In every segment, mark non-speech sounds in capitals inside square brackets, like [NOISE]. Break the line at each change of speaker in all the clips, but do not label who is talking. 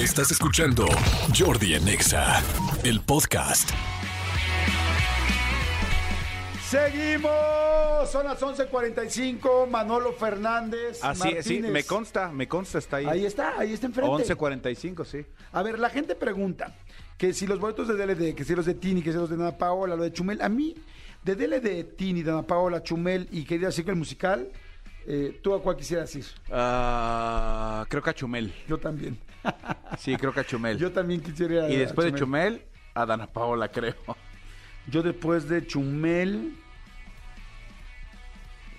Estás escuchando Jordi en Exa, el podcast.
Seguimos, son las 11:45. Manolo Fernández.
Así es, sí,
Martínez.
me consta, me consta, está ahí.
Ahí está, ahí está enfrente.
11.45, sí.
A ver, la gente pregunta que si los boletos de DLD, que si los de Tini, que si los de Ana Paola, lo de Chumel. A mí, de DLD, Tini, de Ana Paola, Chumel y querida decir que el musical, eh, ¿tú a cuál quisieras ir?
Ah, creo que a Chumel.
Yo también.
Sí, creo que a Chumel.
Yo también quisiera
y
a
después de Chumel, a Dana Paola, creo.
Yo después de Chumel.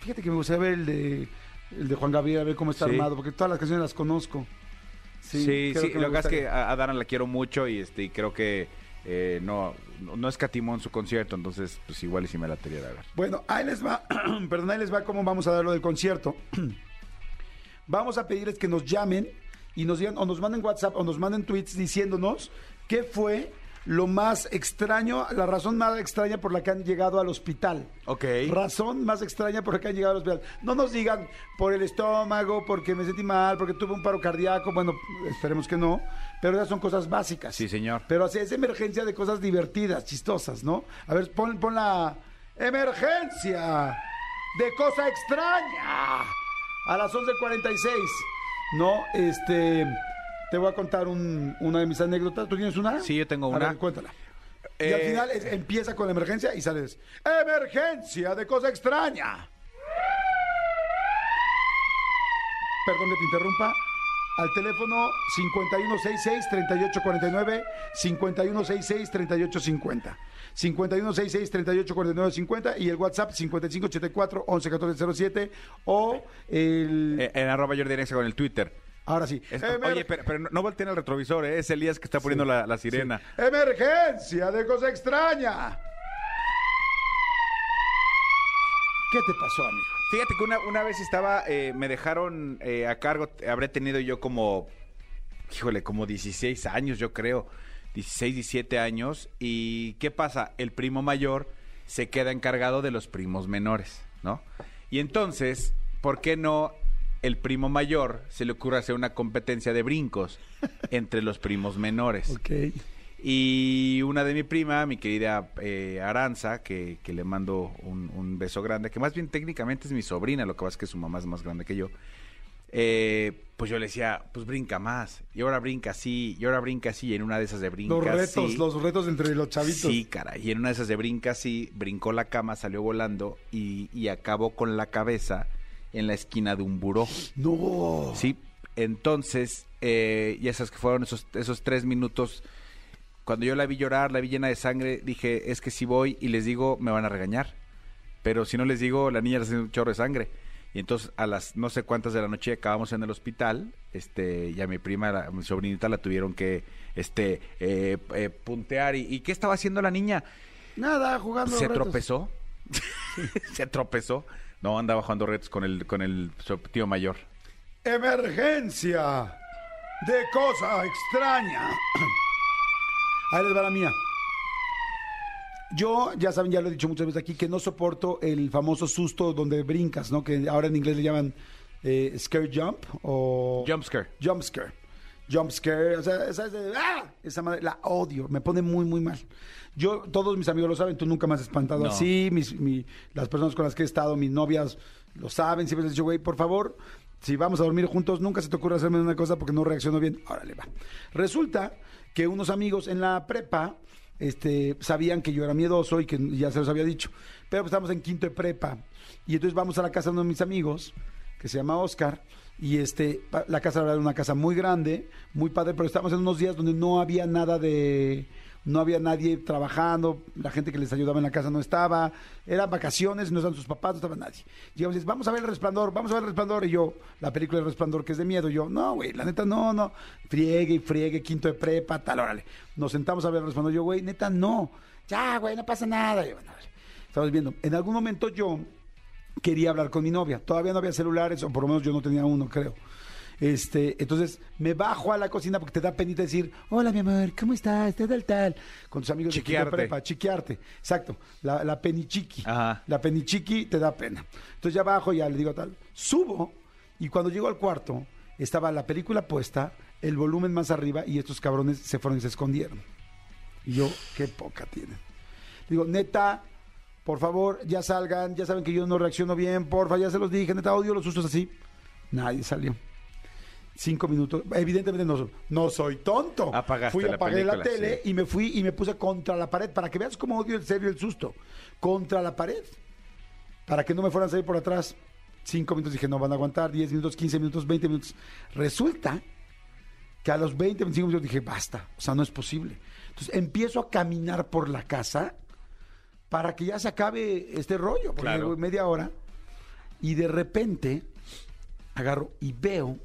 Fíjate que me gustaría ver el de, el de Juan Gabriel, a ver cómo está
Sí.
armado, porque todas las canciones las conozco.
Sí, sí,
me
lo que pasa es que a, a Dana la quiero mucho y este y creo que eh, no, no no escatimó en su concierto, entonces pues igual y si me la tería de ver.
Bueno, ahí les va, [CLEARS THROAT] perdón, ahí les va cómo vamos a dar lo del concierto. [CLEARS THROAT] vamos a pedirles que nos llamen y nos digan, o nos manden WhatsApp, o nos manden tweets diciéndonos qué fue lo más extraño, la razón más extraña por la que han llegado al hospital.
Ok.
Razón más extraña por la que han llegado al hospital. No nos digan por el estómago, porque me sentí mal, porque tuve un paro cardíaco. Bueno, esperemos que no. Pero esas son cosas básicas.
Sí, señor.
Pero así es emergencia de cosas divertidas, chistosas, ¿no? A ver, pon, pon la emergencia de cosa extraña a las 11.46. No, este, te voy a contar un- una de mis anécdotas. ¿Tú tienes una?
Sí, yo tengo
A
una.
ver, cuéntala. y al
Eh,
final es- empieza con la emergencia y sales. Emergencia de cosa extraña. Perdón que te interrumpa. Al teléfono 5166-3849, 5166-3850. 5166-3849-50 y el WhatsApp 5584-111407 o el...
Eh, en arroba Jordi en Exa con el Twitter.
ahora sí.
Es- oye, pero, pero no- volteen el retrovisor, ¿eh? es Elías que está poniendo la, la sirena.
Emergencia de cosa extraña. ¿Qué te pasó, amigo?
Fíjate que una, una vez estaba, eh, me dejaron eh, a cargo, habré tenido yo como, híjole, como 16 años, yo creo, 16, 17 años. ¿Y qué pasa? El primo mayor se queda encargado de los primos menores, ¿no? Y entonces, ¿por qué no el primo mayor se le ocurre hacer una competencia de brincos entre los primos menores?
Ok.
Y una de mi prima, mi querida eh, Aranza, que, que le mando un, un beso grande, que más bien técnicamente es mi sobrina, lo que pasa es que su mamá es más grande que yo. eh, pues yo le decía, pues brinca más, y ahora brinca así, y ahora brinca así, y en una de esas de brinca
Los retos,
así.
los retos entre los chavitos.
Sí, cara, y en una de esas de brinca así, brincó la cama, salió volando y, y acabó con la cabeza en la esquina de un buró.
No.
Sí, entonces, eh, y esas que fueron esos, esos tres minutos, cuando yo la vi llorar, la vi llena de sangre, dije, es que si voy y les digo, me van a regañar. Pero si no les digo, la niña le hace un chorro de sangre. Y entonces a las no sé cuántas de la noche acabamos en el hospital, este, y a mi prima, la- a mi sobrinita la tuvieron que este eh, eh, puntear. ¿Y, ¿Y qué estaba haciendo la niña?
Nada, jugando.
Se
retos.
tropezó. [LAUGHS] Se tropezó. No, andaba jugando retos con el, con el tío mayor.
Emergencia de cosa extraña. [CLEARS THROAT] Ahí les va la mía. Yo, ya saben, ya lo he dicho muchas veces aquí, que no soporto el famoso susto donde brincas, ¿no? Que ahora en inglés le llaman eh, scare jump o...
Jump scare.
Jump scare. Jump scare, o sea, esa, es de- ¡ah! esa madre, la odio, me pone muy, muy mal. Yo, todos mis amigos lo saben, tú nunca me has espantado
No.
así, mis, mi- las personas con las que he estado, mis novias, lo saben, siempre les he dicho, güey, por favor, si vamos a dormir juntos, nunca se te ocurra hacerme una cosa porque no reacciono bien. Órale, va. Resulta que unos amigos en la prepa este, sabían que yo era miedoso y que ya se los había dicho. Pero pues, estamos en quinto de prepa. Y entonces vamos a la casa de uno de mis amigos, que se llama Oscar. Y este, la casa era una casa muy grande, muy padre, pero estábamos en unos días donde no había nada de. No había nadie trabajando, la gente que les ayudaba en la casa no estaba, eran vacaciones, no estaban sus papás, no estaba nadie. Llegamos y dices, vamos a ver el resplandor, vamos a ver el resplandor. Y yo, la película El resplandor, que es de miedo, y yo, no, güey, la neta, no, no. Friegue y friegue, quinto de prepa, tal, órale. Nos sentamos a ver el resplandor, yo, güey, neta, no. Ya, güey, no pasa nada. Estamos viendo. En algún momento yo quería hablar con mi novia. Todavía no había celulares, o por lo menos yo no tenía uno, creo. Este, entonces me bajo a la cocina porque te da penita decir, hola mi amor, ¿cómo estás? Tal, tal, tal. Con tus amigos de quinto de
Chiquearte.
prepa, chiquearte. Exacto. La, la penichiqui.
Ajá.
La penichiqui te da pena. Entonces ya bajo, ya le digo tal. Subo y cuando llego al cuarto, estaba la película puesta, el volumen más arriba y estos cabrones se fueron y se escondieron. Y yo, qué poca tienen. Digo, neta, por favor, ya salgan, ya saben que yo no reacciono bien, porfa, ya se los dije, neta, odio los sustos así. Nadie salió. Cinco minutos. Evidentemente no, no soy tonto.
Apagaste
Fui,
la
apagué la
película,
tele
sí.
y me fui y me puse contra la pared para que veas cómo odio el serio el susto. Contra la pared. Para que no me fueran a salir por atrás. Cinco minutos dije, no van a aguantar. Diez minutos, quince minutos, veinte minutos. Resulta que a los 20, 25 minutos dije, basta, o sea, no es posible. Entonces empiezo a caminar por la casa para que ya se acabe este rollo, porque
Claro.
media hora, y de repente agarro y veo,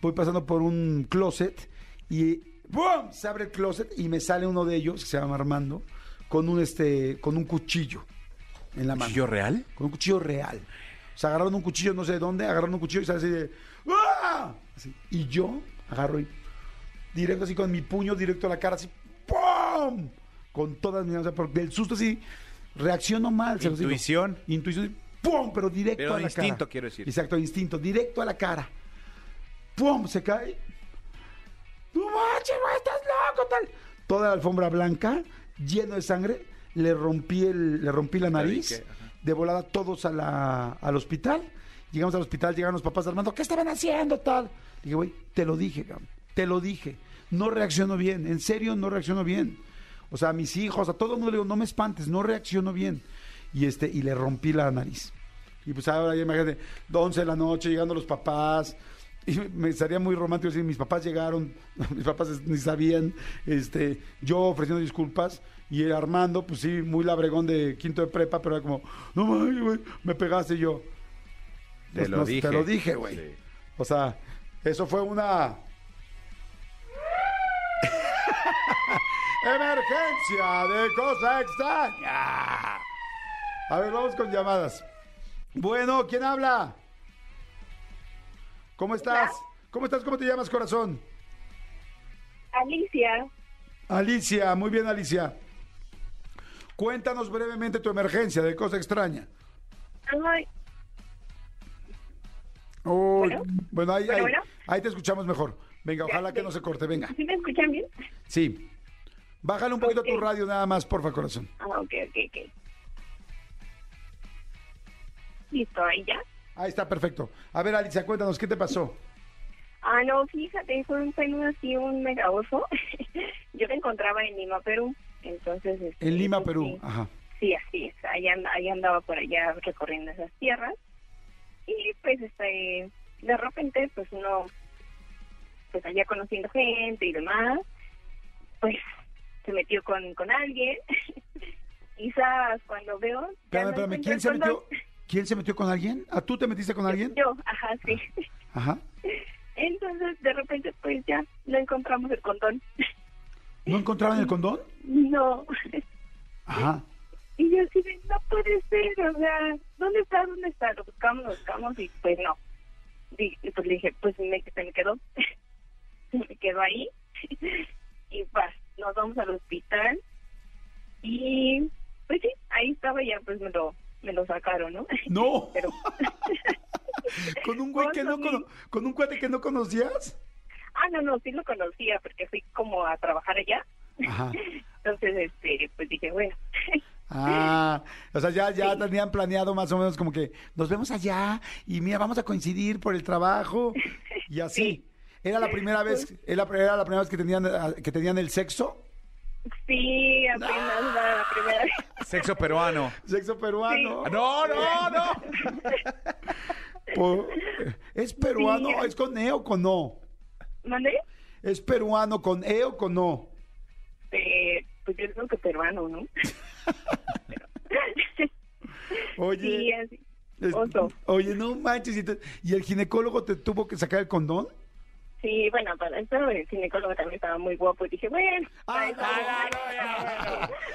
voy pasando por un closet y ¡bum! se abre el closet y me sale uno de ellos, que se llama Armando, con un este, con un cuchillo en la mano.
¿Cuchillo real?
Con un cuchillo real. O sea, agarraron un cuchillo, no sé de dónde, agarraron un cuchillo y sale así de. ¡Ah! Así. Y yo agarro y. Directo así con mi puño, directo a la cara, así. ¡Pum! Con todas mis manos. Porque del susto así. Reacciono mal. se los digo.
Intuición.
Intuición. ¡Pum! Pero directo
Pero
a la cara.
instinto, quiero decir.
Exacto, instinto. Directo a la cara. ¡Pum! Se cae. ¡No manches, güey! ¡Estás loco! Tal. Toda la alfombra blanca, lleno de sangre. Le rompí, el, le rompí la nariz. De volada todos a la, al hospital. Llegamos al hospital, llegaron los papás de Armando. ¿Qué estaban haciendo, tal? Dije, güey, te lo dije, cabrón. Te lo dije. No reacciono bien. En serio, no reacciono bien. O sea, a mis hijos, a todo el mundo le digo, no me espantes, no reacciono bien. Y este, y le rompí la nariz. Y pues ahora ya imagínate, 11 de la noche, llegando los papás. Y me estaría muy romántico decir, mis papás llegaron, [LAUGHS] mis papás ni sabían, este, yo ofreciendo disculpas, y el Armando, pues sí, muy labregón de quinto de prepa, pero era como, no mames, güey, me pegaste y yo.
Te
Pues,
lo
no,
dije.
Te lo dije, güey.
Sí.
O sea, eso fue una [LAUGHS] emergencia de cosa extraña. A ver, vamos con llamadas. Bueno, ¿quién habla? ¿Cómo estás? ¿Cómo estás? ¿Cómo te llamas, corazón?
Alicia,
Alicia, muy bien, Alicia. Cuéntanos brevemente tu emergencia de cosa extraña.
ay,
Uy,
Bueno.
bueno, ahí,
Bueno,
ahí-
bueno.
ahí te escuchamos mejor. Venga,
Ya,
ojalá que no se corte, venga.
¿sí me escuchan bien?
Sí. Bájale un poquito tu radio nada más, porfa, corazón.
Ah, ok, ok, ok. Listo, ahí ya.
Ahí está, perfecto. A ver, Alicia, cuéntanos, ¿qué te pasó?
Ah, no, fíjate, fue un fue así un mega oso. [LAUGHS] Yo me encontraba en Lima, Perú. Entonces, este,
En Lima, Perú.
Sí,
Ajá.
sí, así es. Ahí, and- ahí andaba por allá recorriendo esas tierras. Y pues, este, de repente, pues uno, pues allá conociendo gente y demás, pues se metió con, con alguien. [LAUGHS] Quizás cuando veo.
Espérame, espérame, ¿quién se metió? [LAUGHS] ¿Quién se metió con alguien? ¿A tú te metiste con alguien?
Yo, ajá, sí.
Ajá.
Entonces, de repente, pues ya no encontramos el condón.
¿No encontraban el condón?
No.
Ajá.
Y yo así de, no puede ser, o sea, ¿dónde está? ¿Dónde está? Lo buscamos, lo buscamos y pues no. Y y, pues le dije, pues me, se me quedó. [LAUGHS] se me quedó ahí. [LAUGHS] y pues nos vamos al hospital. Y pues sí, ahí estaba ya, pues me lo, me lo sacaron, ¿no? [LAUGHS]
No.
Pero, [LAUGHS]
¿Con un güey que no
Con-
cono- con un cuate que no conocías?
ah, no, no, sí lo conocía porque fui como a trabajar allá.
Ajá. [LAUGHS]
Entonces, este, pues dije, bueno,
Ah, o sea, ya, ya tenían planeado más o menos como que nos vemos allá y mira, vamos a coincidir por el trabajo y así. ¿Era la primera vez, era, era la primera vez que tenían, que tenían el sexo?
Sí, apenas la, la primera vez. [LAUGHS]
Sexo peruano.
Sexo peruano.
No, no, no. [LAUGHS]
¿Es peruano?
Sí.
¿Es con E o con no?
¿Mandé?
¿Es peruano con E o con no?
Eh, pues yo creo que peruano, ¿no? [LAUGHS]
Oye,
sí, así.
es-
oso.
oye, no manches. ¿y, te- ¿y el ginecólogo te tuvo que sacar el condón?
Sí, bueno, para esto el ginecólogo también estaba muy guapo y dije, bueno,
Ah,
ahí
no,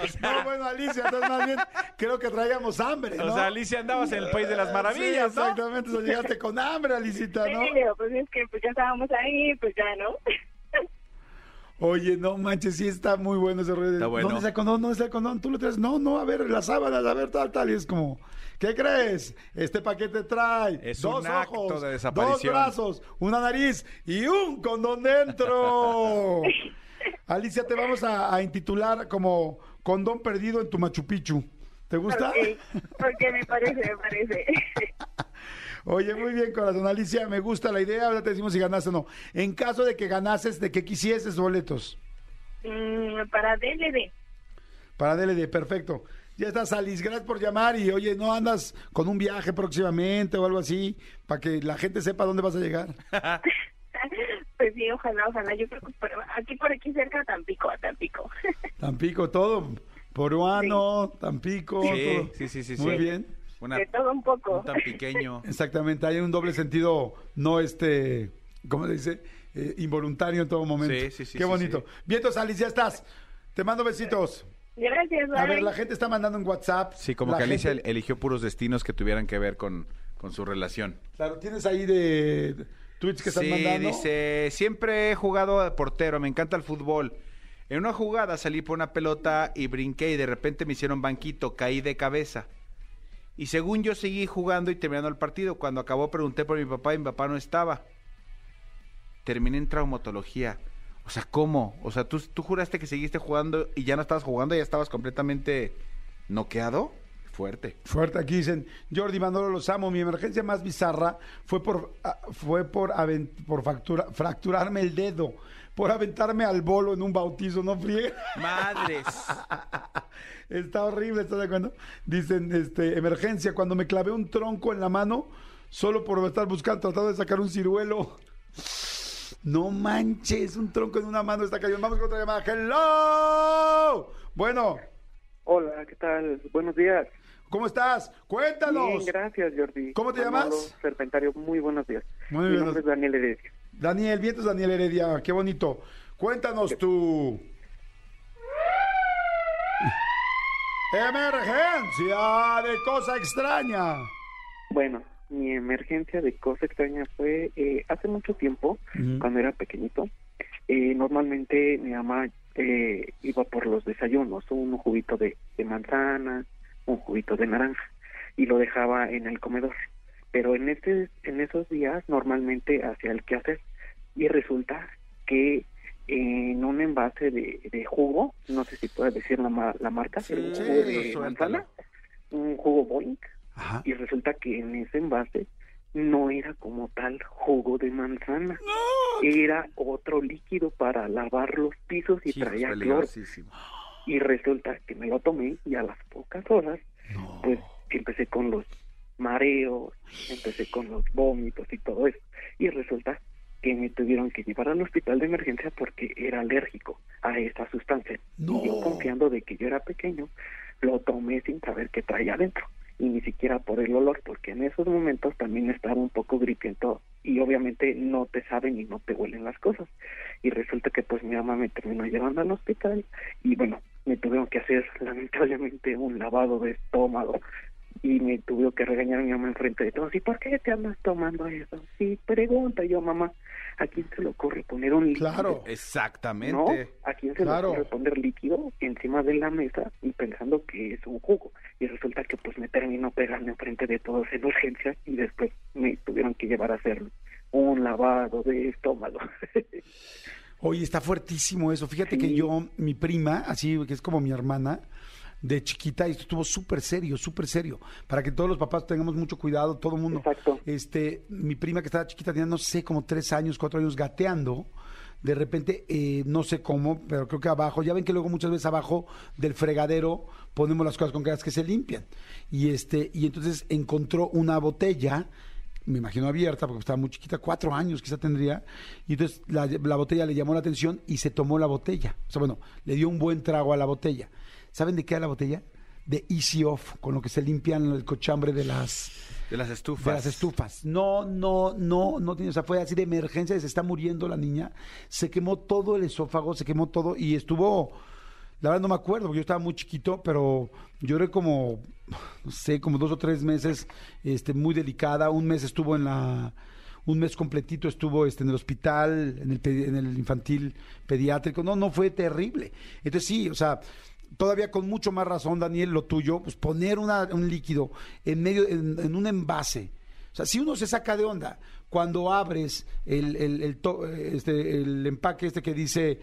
está.
No, [LAUGHS] bueno, Alicia, entonces más bien creo que traíamos hambre, ¿no?
O sea, Alicia andabas en el país de las
Sí,
maravillas, ¿no?
exactamente, o sea, llegaste con hambre, Alicita, ¿no?
Sí, pues es que pues ya estábamos ahí, pues ya, ¿no?
Oye, no manches, sí está muy bueno ese rollo. de,
Está bueno.
¿Dónde está el condón? ¿Dónde está el condón? Tú lo traes. No, no, a ver, las sábanas, a ver, tal, tal. Y es como, ¿qué crees? Este paquete trae
Es
dos
un acto
ojos,
de
dos brazos, una nariz y un condón dentro. [LAUGHS] Alicia, te vamos a, a intitular como condón perdido en tu Machu Picchu. ¿Te gusta?
Ok, porque me parece, me parece. [LAUGHS]
Oye, muy bien, corazón. Alicia, me gusta la idea. Ahora te decimos si ganaste o no. En caso de que ganases, de que quisieses boletos.
Mm, para DLD.
Para DLD, perfecto. Ya estás, Alice. Gracias por llamar. Y oye, ¿no andas con un viaje próximamente o algo así? Para que la gente sepa dónde vas a llegar. [LAUGHS]
Pues sí, ojalá, ojalá. Yo creo que por, aquí por aquí cerca, Tampico, a Tampico. [LAUGHS]
Tampico, todo. Poruano, Tampico.
Sí,
todo.
sí, sí, sí,
Muy
sí.
bien.
Una,
De todo un poco.
un tan pequeño. [LAUGHS]
Exactamente. Hay un doble sentido, no este, ¿cómo se dice? Eh, involuntario en todo momento.
Sí, sí, sí,
Qué
sí,
bonito.
sí.
Vientos, Alice, ya estás. Te mando besitos.
Gracias,
A ver, la gente está mandando en WhatsApp.
Sí, como
La
que Alicia
gente-
eligió puros destinos que tuvieran que ver con, con su relación.
Claro, tienes ahí de tweets que están
sí,
mandando.
dice, siempre he jugado de portero, me encanta el fútbol. En una jugada salí por una pelota y brinqué y de repente me hicieron banquito, caí de cabeza. Y según yo seguí jugando y terminando el partido, cuando acabó pregunté por mi papá y mi papá no estaba. Terminé en traumatología. O sea, ¿cómo? O sea, ¿tú, juraste que seguiste jugando y ya no estabas jugando, ya estabas completamente noqueado. Fuerte.
Fuerte, aquí dicen, Jordi Manolo, los amo. Mi emergencia más bizarra fue por ah, fue por, por fracturarme el dedo, por aventarme al bolo en un bautizo, no friegue.
Madres. [LAUGHS]
Está horrible, ¿estás de acuerdo? Dicen, este, emergencia, cuando me clavé un tronco en la mano, solo por estar buscando, tratando de sacar un ciruelo. No manches, un tronco en una mano está cayendo. Vamos con otra llamada. ¡Hello! Bueno,
Hola, ¿qué tal? Buenos días.
¿cómo estás? Cuéntanos.
Bien, gracias, Jordi.
¿Cómo te
Manolo
llamas?
Serpentario, muy buenos días.
Muy
Mi
bien.
nombre es Daniel Heredia.
Daniel, vientos Daniel Heredia, qué bonito. Cuéntanos tu emergencia de cosa extraña.
Bueno, mi emergencia de cosa extraña fue eh, hace mucho tiempo, cuando era pequeñito. Eh, normalmente mi mamá eh, iba por los desayunos, un juguito de, de manzana, un juguito de naranja, y lo dejaba en el comedor. Pero en, este, en esos días normalmente hacía el quehacer, y resulta que en un envase de, de jugo, no sé si puedes decir la, la marca,
Sí,
un jugo de manzana, un jugo
Ajá.
y resulta que en ese envase no era como tal jugo de manzana, era otro líquido para lavar los pisos y
Hijos,
traía cloro. Y resulta que me lo tomé y a las pocas horas,
No.
pues empecé con los mareos, empecé con los vómitos y todo eso. Y resulta que me tuvieron que llevar al hospital de emergencia porque era alérgico a esa sustancia.
No.
Y yo confiando de que yo era pequeño, lo tomé sin saber qué traía adentro. Y ni siquiera por el olor, porque en esos momentos también estaba un poco gripiento y obviamente no te saben y no te huelen las cosas. Y resulta que pues mi mamá me terminó llevando al hospital y bueno, me tuvieron que hacer lamentablemente un lavado de estómago y me tuvieron que regañar a mi mamá enfrente de todos. ¿Y por qué te andas tomando eso? Sí, pregunta yo, mamá, ¿a quién se le ocurre poner un líquido?
Claro.
Exactamente.
¿No? ¿A quién se
Claro.
le ocurre poner líquido encima de la mesa y pensando que es un jugo? Y resulta que pues me terminó pegando enfrente de todos en urgencia y después me tuvieron que llevar a hacer un lavado de estómago. [LAUGHS]
Oye, está fuertísimo eso. Fíjate que yo, mi prima, así que es como mi hermana, de chiquita, y esto estuvo súper serio, súper serio. Para que todos los papás tengamos mucho cuidado, todo el mundo.
Exacto.
Este, mi prima que estaba chiquita tenía, no sé, como tres años, cuatro años gateando. De repente, eh, no sé cómo, pero creo que abajo, ya ven que luego muchas veces abajo del fregadero ponemos las cosas con que se limpian. Y este, y entonces encontró una botella me imagino abierta, porque estaba muy chiquita, cuatro años quizá tendría, y entonces la, la botella le llamó la atención y se tomó la botella. O sea, bueno, le dio un buen trago a la botella. ¿Saben de qué era la botella? De Easy Off, con lo que se limpian el cochambre de las,
De las estufas.
de las estufas. No, no, no, no tiene, o sea, fue así de emergencia, se está muriendo la niña, se quemó todo el esófago, se quemó todo y estuvo, la verdad no me acuerdo, porque yo estaba muy chiquito, pero lloré como, no sé, como dos o tres meses, este, muy delicada, un mes estuvo en la, un mes completito estuvo este, en el hospital, en el, pedi- en el infantil pediátrico. No, no fue terrible. Entonces sí, o sea, todavía con mucho más razón, Daniel, lo tuyo, pues poner una- un líquido en medio, en, en un envase. O sea, si uno se saca de onda cuando abres el, el, el to- este, el empaque este que dice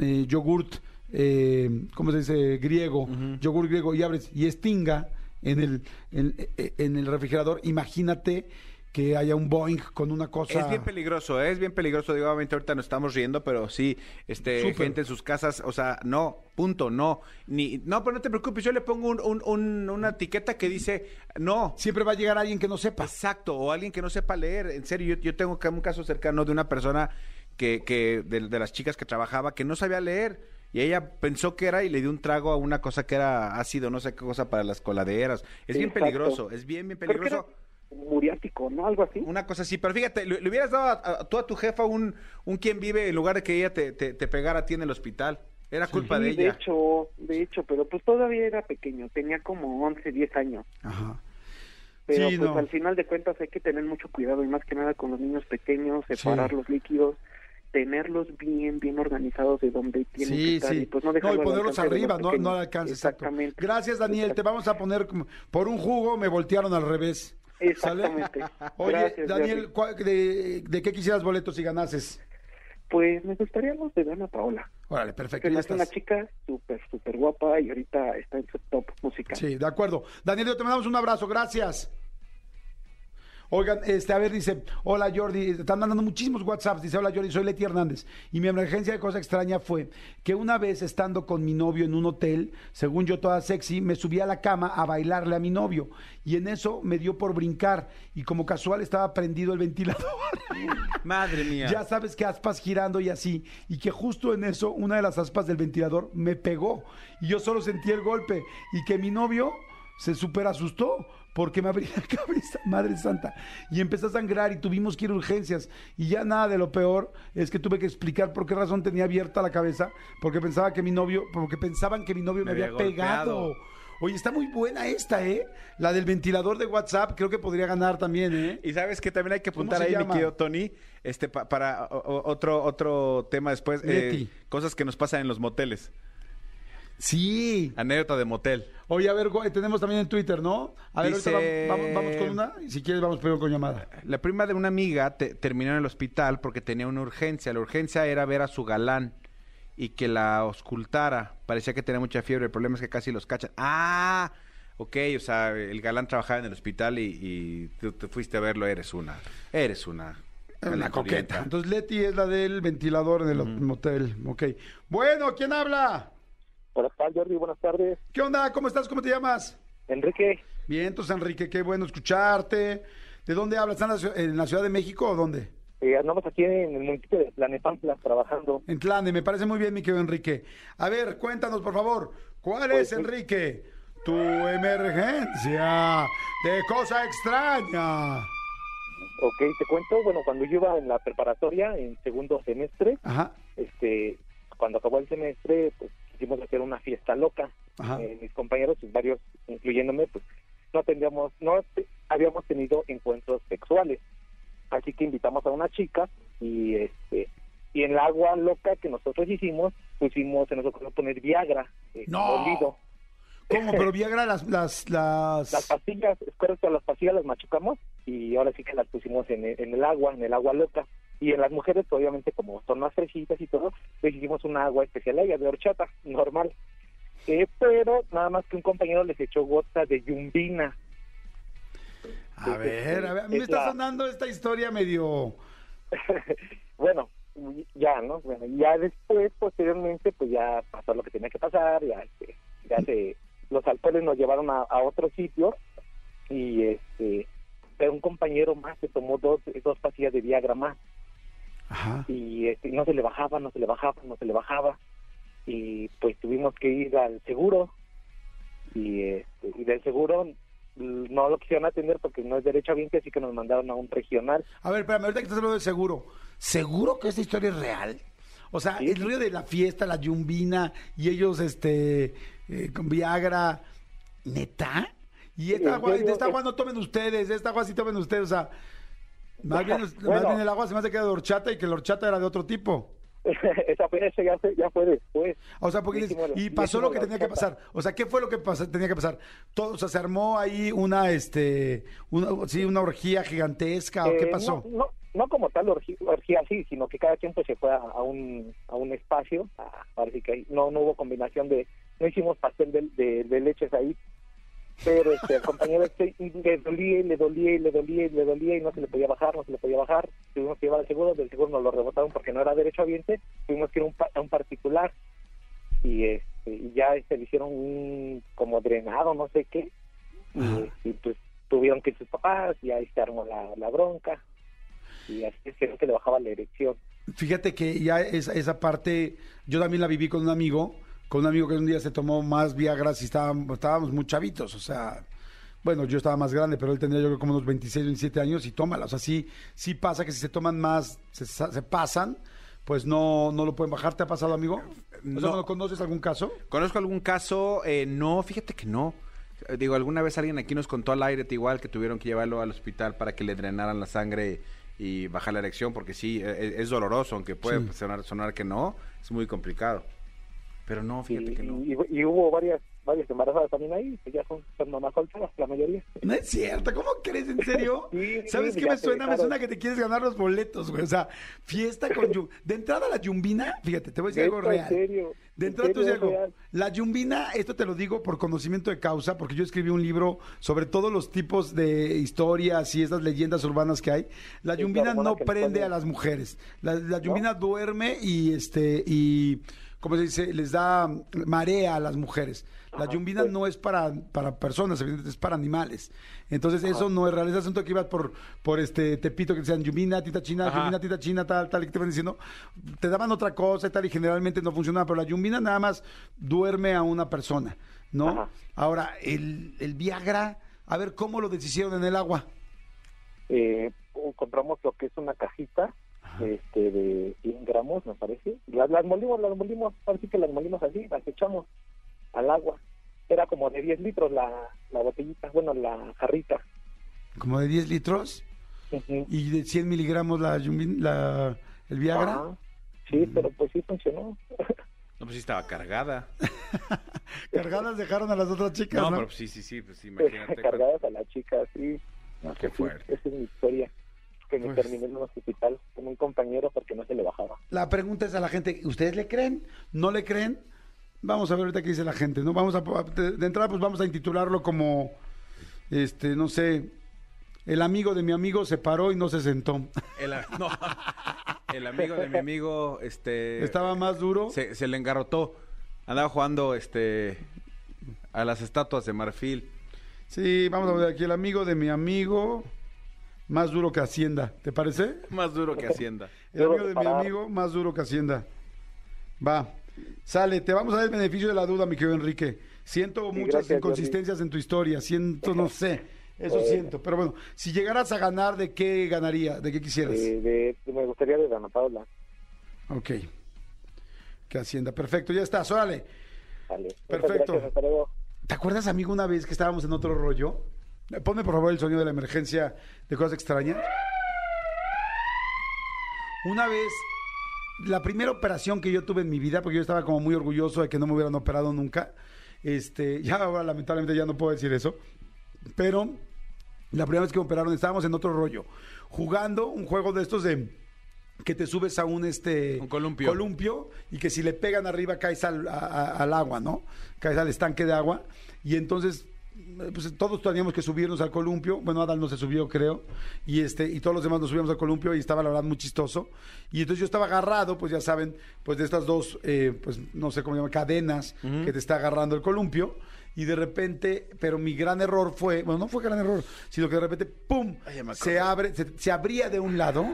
eh, yogurt, eh, ¿cómo se dice? Griego, yogur griego, y abres y estinga en el, en, en el refrigerador, imagínate que haya un Boeing con una cosa...
Es bien peligroso, ¿eh? es bien peligroso. Digo, obviamente ahorita nos estamos riendo, pero sí, este,
Súper.
gente en sus casas, o sea, no, punto, no. Ni, no, pero no te preocupes, yo le pongo un- un- un- una etiqueta que dice, no,
Siempre va a llegar alguien que no sepa.
Exacto, o alguien que no sepa leer. En serio, yo, yo tengo un caso cercano de una persona que, que de, de las chicas que trabajaba que no sabía leer. Y ella pensó que era y le dio un trago a una cosa que era ácido, no sé qué cosa para las coladeras. Es bien
Exacto.
peligroso, es bien, bien peligroso.
Muriático, ¿no? Algo así.
Una cosa así, pero fíjate, le, le hubieras dado a, a- tú a tu jefa un, un quien vive en lugar de que ella te, te, te pegara a ti en el hospital. Era culpa
Sí,
de ella.
hecho, de hecho, pero pues todavía era pequeño, tenía como 11, 10 años.
Ajá.
Pero
Sí,
pues
no.
al final de cuentas hay que tener mucho cuidado y más que nada con los niños pequeños, separar
Sí.
los líquidos, tenerlos bien, bien organizados de donde tienen que estar
sí.
y pues no
No,
dejarlo
y ponerlos
de
arriba, no, no al alcance. exacto.
Exactamente.
Gracias, Daniel. Te vamos a poner como- por un jugo, me voltearon al revés.
Exactamente. [LAUGHS]
Oye,
Gracias,
Daniel,
Jordi.
¿cuál- de, de qué quisieras boletos si ganases?
Pues me gustaría los de Dana Paola.
Órale, perfecto.
Es una chica súper, súper guapa y ahorita está en su top musical.
Sí, de acuerdo. Daniel, te mandamos un abrazo, gracias. Oigan, este, a ver, dice, hola Jordi, están mandando muchísimos WhatsApps, dice, hola Jordi, soy Leti Hernández. Y mi emergencia de cosa extraña fue que una vez estando con mi novio en un hotel, según yo toda sexy, me subí a la cama a bailarle a mi novio. Y en eso me dio por brincar y como casual estaba prendido el ventilador. [LAUGHS]
Madre mía.
Ya sabes que aspas girando y así. Y que justo en eso una de las aspas del ventilador me pegó. Y yo solo sentí el golpe. Y que mi novio se súper asustó porque me abrí la [LAUGHS] cabeza, Madre Santa. Y empecé a sangrar y tuvimos que ir a urgencias. Y ya nada de lo peor es que tuve que explicar por qué razón tenía abierta la cabeza. Porque pensaba que mi novio, porque pensaban que mi novio me,
Me
había, pegado. Oye, está muy buena esta, ¿eh? La del ventilador de WhatsApp, creo que podría ganar también, ¿eh?
Y sabes que también hay que
¿Cómo
apuntar ahí, mi
llama?
querido Tony, este, pa- para o- otro, otro tema después, eh, cosas que nos pasan en los moteles.
Sí.
Anécdota de motel.
Oye, a ver, Gu- tenemos también en Twitter, ¿no? A ver,
Dice-
ahorita vamos, vamos- vamos con una. Si quieres, vamos primero con llamada.
La prima de una amiga te- terminó en el hospital porque tenía una urgencia. La urgencia era ver a su galán y que la auscultara. Parecía que tenía mucha fiebre. El problema es que casi los cachan. Ah, ok. O sea, el galán trabajaba en el hospital y, y tú te fuiste a verlo. Eres una. Eres una.
Una coqueta. Entonces, Leti es la del ventilador en el motel. Ok. Bueno, ¿quién habla?
Hola, ¿qué tal, Jordi? Buenas tardes.
¿Qué onda? ¿Cómo estás? ¿Cómo te llamas?
Enrique,
Bien, entonces, Enrique, qué bueno escucharte. ¿De dónde hablas? ¿Estás en la, ciu- en la Ciudad de México o dónde?
eh, andamos aquí en el municipio de Planepantla trabajando.
En Tlane, me parece muy bien, mi querido Enrique. A ver, cuéntanos, por favor, ¿cuál
Pues,
es, Enrique, tu emergencia de cosa extraña?
Ok, te cuento, bueno, cuando yo iba en la preparatoria, en segundo semestre,
Ajá,
este, cuando acabó el semestre, pues quisimos hacer una fiesta loca. Eh, mis compañeros, varios, incluyéndome, pues no tendríamos, no habíamos tenido encuentros sexuales. Así que invitamos a una chica y este y en el agua loca que nosotros hicimos, pusimos, se nos ocurrió poner Viagra, eh,
¡No! ¿Cómo? Pero Viagra las, las, las...
Las pastillas, es correcto, las pastillas las machucamos y ahora sí que las pusimos en el, en el agua, en el agua loca. Y en las mujeres, obviamente, como son más fresquitas y todo, pues hicimos una agua especial a ella, de horchata, normal. Eh, pero nada más que un compañero les echó gotas de yumbina.
A ver, a ver, a mí me
Es
está
la-
sonando esta historia medio... [LAUGHS]
bueno, ya, ¿no? Bueno, ya después, posteriormente, pues ya pasó lo que tenía que pasar, ya, este, ya se, los alcoholes nos llevaron a, a otro sitio y este, pero un compañero más se tomó dos, dos pastillas de Viagra más.
Ajá.
y este, no se le bajaba, no se le bajaba, no se le bajaba y pues tuvimos que ir al seguro y, este, y del seguro mm, no lo quisieron atender porque no es derecho a bien así que nos mandaron a un regional.
A ver, espérame, ahorita que estás hablando de seguro, ¿seguro que esta historia es real? O sea,
Sí.
el ruido de la fiesta, la yumbina, y ellos, este, eh, con Viagra, ¿neta? Y esta
¿En
agua, de esta agua no tomen ustedes, de esta agua sí tomen ustedes, o sea, Más bien, [LAUGHS] más
Bueno.
bien el agua se me hace que era de horchata y que la horchata era de otro tipo. [LAUGHS]
esa fue, esa ya ya fue después.
O sea, porque y pasó lo que tenía que pasar. O sea, ¿qué fue lo que tenía que pasar? Todo, o sea, se armó ahí una, este, una, sí, una orgía gigantesca o qué
Eh,
pasó.
No, no, no como tal orgía, orgía así, sino que cada quien pues se fue a, a un, a un espacio. a- parece que ahí no, no hubo combinación de, no hicimos pastel de, de, de leches ahí. Pero este, el compañero este, le dolía y le dolía y le dolía y le dolía y no se le podía bajar, no se le podía bajar. Tuvimos que llevar al seguro, del seguro nos lo rebotaron porque no era derecho ambiente. Tuvimos que ir a un, a un particular y, este, y ya este, le hicieron un como drenado, no sé qué. Y, y, pues tuvieron que ir sus papás y ahí se armó la, la bronca. Y así es que le bajaba la erección.
Fíjate que ya esa, esa parte, yo también la viví con un amigo, con un amigo que un día se tomó más Viagra y estábamos, estábamos muy chavitos, o sea, bueno, yo estaba más grande, pero él tendría yo creo como unos 26, 27 años y tómala, o sea, sí, sí pasa que si se toman más, se, se pasan, pues no, no lo pueden bajar. ¿Te ha pasado, amigo? O sea,
No.
¿no ¿Conoces algún caso?
¿Conozco algún caso? Eh, no, fíjate que no. Eh, Digo, alguna vez alguien aquí nos contó al aire igual que tuvieron que llevarlo al hospital para que le drenaran la sangre y bajar la erección, porque sí, eh, es, doloroso, aunque puede
Sí.
sonar, sonar que no, es muy complicado. Pero no, fíjate
Y,
que no.
y- y hubo varias varias embarazadas también ahí, que ya son, son mamás solteras, la mayoría.
No es cierto, ¿cómo crees? ¿En serio? [LAUGHS]
Sí,
¿Sabes
sí,
qué me suena? Me suena que te quieres ganar los boletos, güey. O sea, fiesta con yu- De entrada la yumbina, fíjate, te voy a decir algo real.
En serio.
De
en
entrada te voy a decir algo. La yumbina, esto te lo digo por conocimiento de causa, porque yo escribí un libro sobre todos los tipos de historias y estas leyendas urbanas que hay. La
Sí,
yumbina
claro,
no prende a las mujeres. La, la yumbina duerme y este y ¿cómo se dice? Les da marea a las mujeres. La yumbina no es para, para personas, evidentemente es para animales. Entonces eso no es real. Ese asunto que ibas por, por este Tepito que decían yumbina, tita china,
Ajá.
yumbina, tita china, tal, tal, y que te van diciendo, te daban otra cosa y tal, y generalmente no funcionaba, pero la yumbina nada más duerme a una persona, ¿no?
Ajá.
Ahora, el, el Viagra, a ver cómo lo deshicieron en el agua.
eh, compramos lo que es una cajita este de 100 gramos me parece las, las molimos las molimos así que las molimos así las echamos al agua era como de 10 litros la, la botellita bueno la jarrita
Como de 10 litros
Ujú.
y de 100 miligramos la, yumbin- la el Viagra.
Ajá. sí pero pues sí funcionó
No, pues sí estaba cargada. [LAUGHS]
Cargadas dejaron a las otras chicas,
No,
¿no?
pero pues sí, sí, sí, pues imagínate. [LAUGHS]
cargadas a la chica sí
No,
Sí,
qué fuerte.
esa es mi historia que me
Pues-
terminé en un hospital con un compañero porque no se le bajaba
La pregunta es a la gente, ¿ustedes le creen? ¿No le creen? Vamos a ver ahorita qué dice la gente, ¿no? Vamos a de, entrada pues vamos a intitularlo como este, no sé, el amigo de mi amigo se paró y no se sentó.
El, a- no, el amigo de mi amigo, este...
Estaba más duro.
se, se le engarrotó. Andaba jugando, este... A las estatuas de marfil.
Sí, vamos a ver aquí el amigo de mi amigo más duro que Hacienda, ¿te parece?
Más duro que Hacienda.
El amigo
de
mi amigo más duro que Hacienda. Va. Sale, te vamos a dar el beneficio de la duda, mi querido Enrique. Siento
Sí,
muchas
gracias,
inconsistencias en tu historia, siento, no sé, eso
Bueno.
siento. Pero bueno, si llegaras a ganar, ¿de qué ganaría? ¿De qué quisieras?
Eh, de, me gustaría de Dana Paula
Ok. Que Hacienda, perfecto, ya estás, órale.
Vale.
Perfecto.
gracias, hasta luego.
¿Te acuerdas, amigo, una vez que estábamos en otro rollo? Ponme, por favor, el sonido de la emergencia de cosas extrañas. Una vez, la primera operación que yo tuve en mi vida, porque yo estaba como muy orgulloso de que no me hubieran operado nunca, este, ya ahora lamentablemente ya no puedo decir eso, pero la primera vez que me operaron estábamos en otro rollo, jugando un juego de estos de que te subes a un este
Un columpio.
columpio y que si le pegan arriba caes al, a- a- al agua, ¿no? Caes al estanque de agua y entonces pues todos teníamos que subirnos al columpio, bueno Adal no se subió creo. Y este y todos los demás nos subíamos al columpio y estaba la verdad muy chistoso. Y entonces yo estaba agarrado, pues ya saben, pues de estas dos, eh, pues no sé cómo se llama, cadenas que te está agarrando el columpio. Y de repente, pero mi gran error fue, bueno no fue gran error, sino que de repente pum
Ay,
se abre, se, se abría de un lado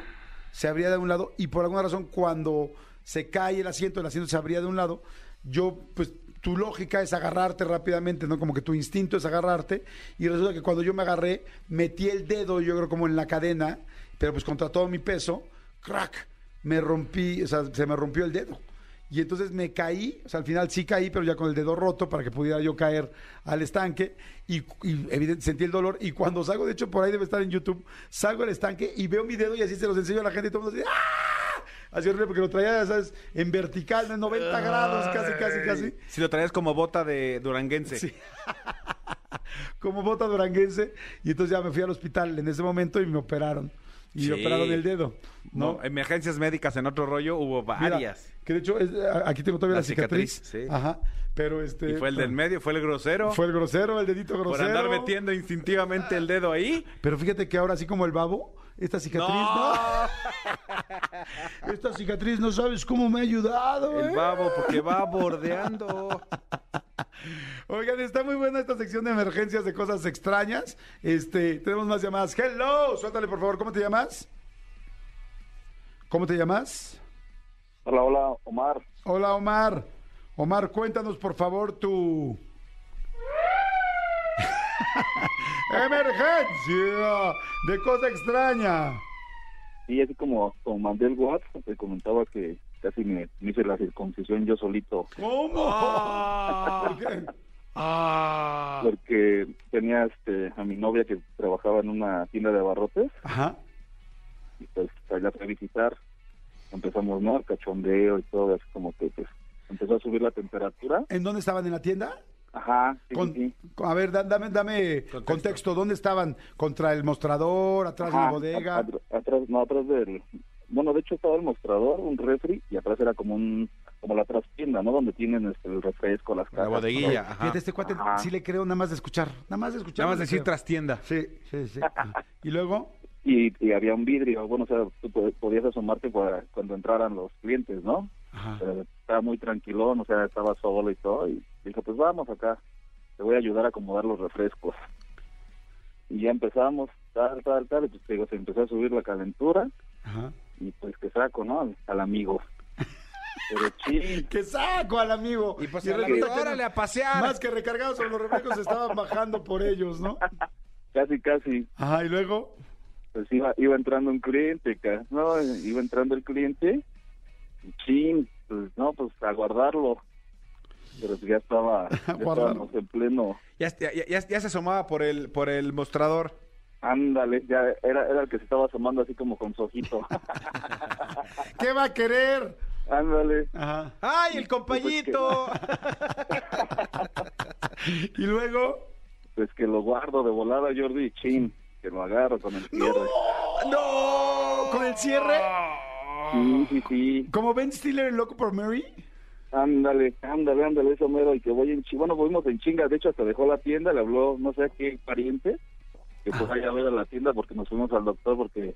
se abría de un lado y por alguna razón cuando se cae el asiento, el asiento se abría de un lado, yo pues tu lógica es agarrarte rápidamente, ¿no? Como que tu instinto es agarrarte y resulta que cuando yo me agarré, metí el dedo, yo creo como en la cadena, pero pues contra todo mi peso, crack, me rompí, o sea, se me rompió el dedo. y entonces me caí, o sea, al final sí caí, pero ya con el dedo roto para que pudiera yo caer al estanque y, y evidente, sentí el dolor y cuando salgo, de hecho por ahí debe estar en YouTube, salgo al estanque y veo mi dedo y así se los enseño a la gente y todo el mundo dice ¡ah! Así horrible porque lo traía, ¿sabes? En vertical, en 90 grados, casi, casi, casi.
Si lo traías como bota de duranguense.
Sí. [LAUGHS] como bota duranguense. Y entonces ya me fui al hospital en ese momento y me operaron. Y me operaron el dedo. ¿no?
No, emergencias médicas en otro rollo hubo
Mira,
varias.
que de hecho, es- aquí tengo todavía la,
La
cicatriz.
cicatriz, sí.
Ajá. Pero este.
y fue el del medio, fue el grosero.
Fue el grosero, el dedito
por
grosero.
andar metiendo instintivamente el dedo ahí.
Pero fíjate que ahora, así como el babo, esta cicatriz,
No,
¿no? [LAUGHS] Esta cicatriz no sabes cómo me ha ayudado,
el
¿eh?
babo, porque va bordeando. [LAUGHS]
Oigan, está muy buena esta sección de emergencias de cosas extrañas. Este, tenemos más llamadas. Hello, suéltale por favor, ¿cómo te llamas? ¿Cómo te llamas?
Hola, hola, Omar.
Hola, Omar. Omar, cuéntanos por favor tu [LAUGHS] emergencia de cosa extraña.
Y así como, como mandé el WhatsApp, te comentaba que casi me, me hice la circuncisión yo solito,
¿Cómo?
Ah. [LAUGHS]
¿Por qué?
porque tenía este, a mi novia que trabajaba en una tienda de abarrotes,
Ajá.
y pues allá fue a visitar, empezamos, ¿no? El cachondeo y todo, así como que pues empezó a subir la temperatura.
¿En dónde estaban? ¿En la tienda?
Ajá, sí,
Con-
sí,
a ver, da- dame, dame contexto. ¿Dónde estaban? ¿Contra el mostrador? ¿Atrás de
Ajá,
la bodega?
at- at- atrás, no, atrás del... Bueno, de hecho estaba el mostrador, un refri, y atrás era como un como la trastienda, ¿no? Donde tienen este, el refresco, las
La
cajas.
bodeguilla.
todo.
Ajá.
Fíjate, este cuate
Ajá.
sí le creo nada más de escuchar. Nada más de escuchar.
Nada más decir
creo.
trastienda.
Sí, sí, sí. [LAUGHS] ¿Y luego?
y, y había un vidrio, bueno, o sea, tú po- podías asomarte para cuando entraran los clientes, ¿no?
Ajá.
Pero estaba muy tranquilón, o sea, estaba solo y todo, y dijo, pues vamos acá, te voy a ayudar a acomodar los refrescos. Y ya empezamos, tal, tal, tal, y pues te digo, se empezó a subir la calentura,
Ajá.
y pues que saco, ¿no? Al, al amigo. Pero sí, [LAUGHS]
¡Que saco al amigo!
Y pues
Y
a la
resulta
vida,
que
órale
no-
a pasear.
Más que recargados sobre los refrescos estaban bajando por ellos, ¿no? [LAUGHS]
casi, casi,
Ajá, y luego.
pues iba, iba entrando un cliente, ¿no? Iba entrando el cliente, y chin, pues no, pues a guardarlo. Pero ya estaba, [LAUGHS] ya estábamos en pleno,
Ya, ya, ya- ya se asomaba por el, por el mostrador.
ándale, ya era, era el que se estaba asomando así como con su ojito. [LAUGHS]
¿Qué va a querer?
ándale,
Ajá.
¡Ay, el compañito! [LAUGHS]
Y luego.
pues que lo guardo de volada, Jordi, chin, que lo agarro con el cierre.
¡No! ¿Con el cierre?
Sí, sí, sí,
¿Como Ben Stiller en Loco por Mary?
Ándale, ándale, ándale, eso mero, y que voy en chinga, bueno, fuimos en chinga, de hecho hasta dejó la tienda, le habló no sé a qué pariente, que pues vaya a ver a la tienda porque nos fuimos al doctor porque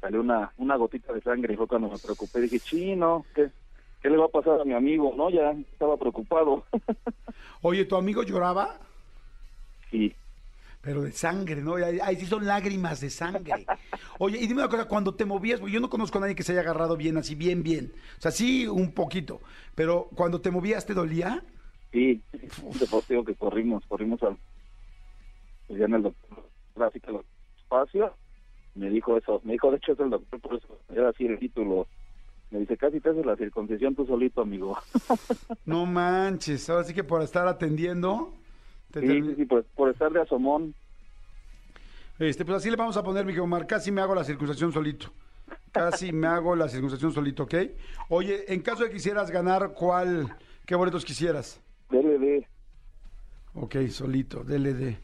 salió una, una gotita de sangre y fue cuando me preocupé, dije, chino, ¿qué, ¿qué le va a pasar a mi amigo? No, ya estaba preocupado. [LAUGHS]
Oye, ¿tu amigo lloraba?
sí,
Pero de sangre, ¿no? Ahí, ahí sí son lágrimas de sangre. Oye, y dime una cosa, cuando te movías, yo no conozco a nadie que se haya agarrado bien, así, bien, bien. O sea, sí, un poquito. Pero cuando te movías, ¿te dolía?
Sí, después digo que corrimos, corrimos al, pues ya en el doctor, así que los espacio, me dijo eso, me dijo, de hecho es el doctor, por eso era así el título, me dice, casi te haces la circuncisión tú solito, amigo.
No manches, ahora sí que por estar atendiendo. Te
Sí,
termi-
sí, sí, por, por estar de asomón,
Este, pues así le vamos a poner, mi Omar, casi me hago la circuncisión solito. Casi me hago la circuncisión solito, ¿ok? Oye, en caso de que quisieras ganar, ¿cuál, qué boletos quisieras?
DLD,
Ok, solito, DLD.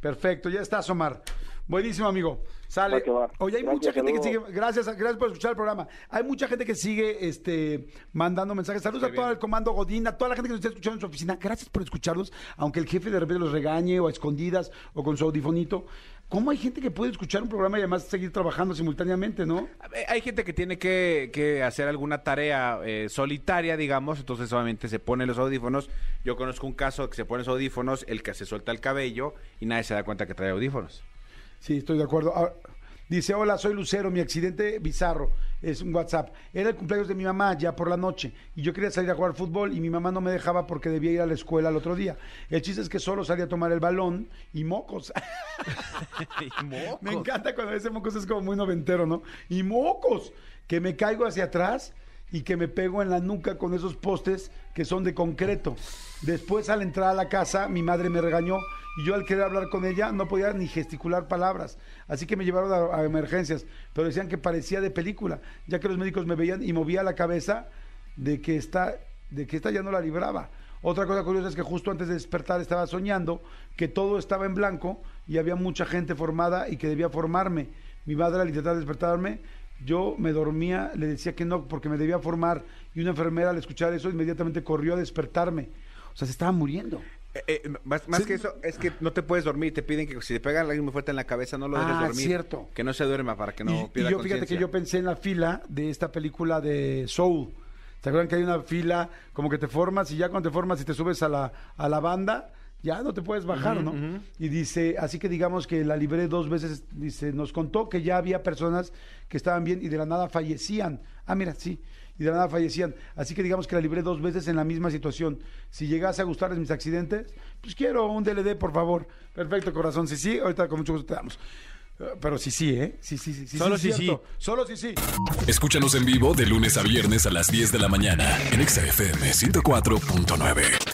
Perfecto, ya estás, Omar. Buenísimo, amigo. Sale.
Va que va.
Oye, hay
Gracias,
mucha gente que sigue. Gracias, gracias por escuchar el programa. Hay mucha gente que sigue este, mandando mensajes. Saludos a todo el comando Godín, a toda la gente que nos está escuchando en su oficina. Gracias por escucharlos, aunque el jefe de repente los regañe o a escondidas o con su audifonito. ¿Cómo hay gente que puede escuchar un programa y además seguir trabajando simultáneamente, no?
Hay gente que tiene que, que hacer alguna tarea eh, solitaria, digamos, entonces solamente se pone los audífonos. Yo conozco un caso que se pone los audífonos, el que se suelta el cabello y nadie se da cuenta que trae audífonos.
Sí, estoy de acuerdo. Ahora, dice, hola, soy Lucero, mi accidente bizarro. Es un WhatsApp. Era el cumpleaños de mi mamá ya por la noche y yo quería salir a jugar fútbol y mi mamá no me dejaba porque debía ir a la escuela el otro día. El chiste es que solo salí a tomar el balón y mocos. [LAUGHS] [LAUGHS] me encanta cuando ese mocos es como muy noventero, ¿no? Y mocos, que me caigo hacia atrás y que me pego en la nuca con esos postes que son de concreto. Después al entrar a la casa mi madre me regañó y yo al querer hablar con ella no podía ni gesticular palabras. Así que me llevaron a, emergencias, pero decían que parecía de película, ya que los médicos me veían y movía la cabeza de que esta, de que esta ya no la libraba. Otra cosa curiosa es que justo antes de despertar estaba soñando que todo estaba en blanco y había mucha gente formada y que debía formarme. Mi madre al intentar despertarme, yo me dormía, le decía que no porque me debía formar y una enfermera al escuchar eso inmediatamente corrió a despertarme. O sea, se estaba muriendo.
Eh, eh, más más
Sí.
que eso, es que no te puedes dormir. Te piden que si te pegan alguien muy fuerte en la cabeza, no lo dejes
Ah,
dormir.
cierto.
Que no se duerma para que
Y-
no
y,
pierda
yo fíjate que yo pensé en la fila de esta película de Soul. ¿Se acuerdan que hay una fila como que te formas y ya cuando te formas y te subes a la, a la banda, ya no te puedes bajar, ¿no? Y dice, así que digamos que la libré dos veces, dice, nos contó que ya había personas que estaban bien y de la nada fallecían. Ah, mira, sí. Y de la nada fallecían. Así que digamos que la libré dos veces en la misma situación. Si llegase a gustarles mis accidentes, pues quiero un DLD, por favor. Perfecto, corazón. Si sí, ahorita con mucho gusto te damos. Eh, Pero sí, sí, ¿eh? Sí, sí, sí. sí
Solo
sí,
sí.
Solo sí, sí.
Escúchanos en vivo de lunes a viernes a las 10 de la mañana en Exa FM 104.9.